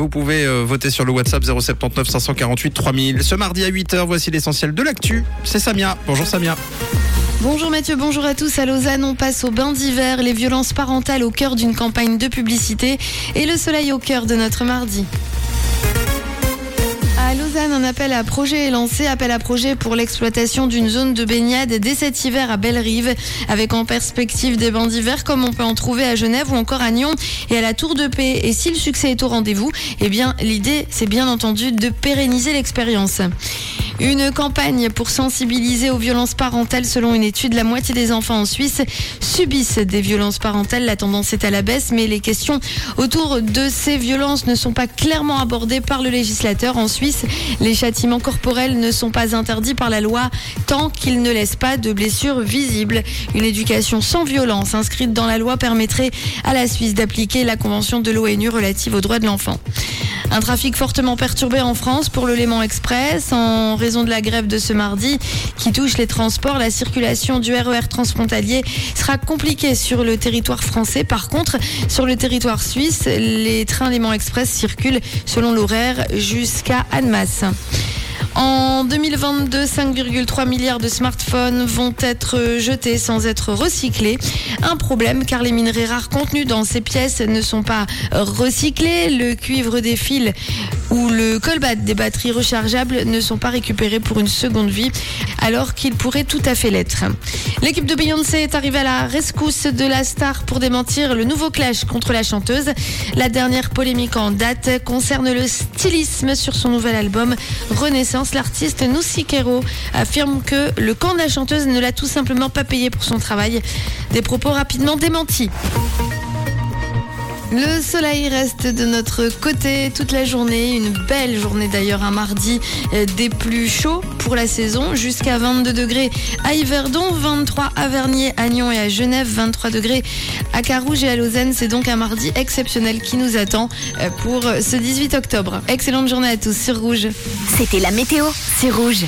Vous pouvez euh, voter sur le WhatsApp 079 548 3000. Ce mardi à 8h, voici l'essentiel de l'actu. C'est Samia. Bonjour Samia. Bonjour Mathieu, bonjour à tous. À Lausanne, on passe au bain d'hiver, les violences parentales au cœur d'une campagne de publicité et le soleil au cœur de notre mardi. Un appel à projet est lancé. Appel à projet pour l'exploitation d'une zone de baignade dès cet hiver à Belle-Rive, avec en perspective des bains d'hiver comme on peut en trouver à Genève ou encore à Nyon et à la Tour de Paix. Et si le succès est au rendez-vous, eh bien, l'idée, c'est bien entendu de pérenniser l'expérience. Une campagne pour sensibiliser aux violences parentales. Selon une étude, la moitié des enfants en Suisse subissent des violences parentales. La tendance est à la baisse, mais les questions autour de ces violences ne sont pas clairement abordées par le législateur. En Suisse, les châtiments corporels ne sont pas interdits par la loi tant qu'ils ne laissent pas de blessures visibles. Une éducation sans violence inscrite dans la loi permettrait à la Suisse d'appliquer la convention de l'ONU relative aux droits de l'enfant. Un trafic fortement perturbé en France pour le Léman Express en de la grève de ce mardi qui touche les transports. La circulation du RER transfrontalier sera compliquée sur le territoire français. Par contre, sur le territoire suisse, les trains Léman Express circulent selon l'horaire jusqu'à Annemasse. En 2022, 5,3 milliards de smartphones vont être jetés sans être recyclés. Un problème car les minerais rares contenus dans ces pièces ne sont pas recyclés. Le cuivre des fils ou le colbat des batteries rechargeables ne sont pas récupérés pour une seconde vie alors qu'ils pourraient tout à fait l'être. L'équipe de Beyoncé est arrivée à la rescousse de la star pour démentir le nouveau clash contre la chanteuse. La dernière polémique en date concerne le stylisme sur son nouvel album Renaissance l'artiste Kero affirme que le camp de la chanteuse ne l'a tout simplement pas payé pour son travail. Des propos rapidement démentis. Le soleil reste de notre côté toute la journée, une belle journée d'ailleurs un mardi euh, des plus chauds pour la saison, jusqu'à 22 degrés à Yverdon, 23 à Vernier, à Nyon et à Genève, 23 degrés à Carouge et à Lausanne. C'est donc un mardi exceptionnel qui nous attend euh, pour ce 18 octobre. Excellente journée à tous sur Rouge. C'était la météo, c'est Rouge.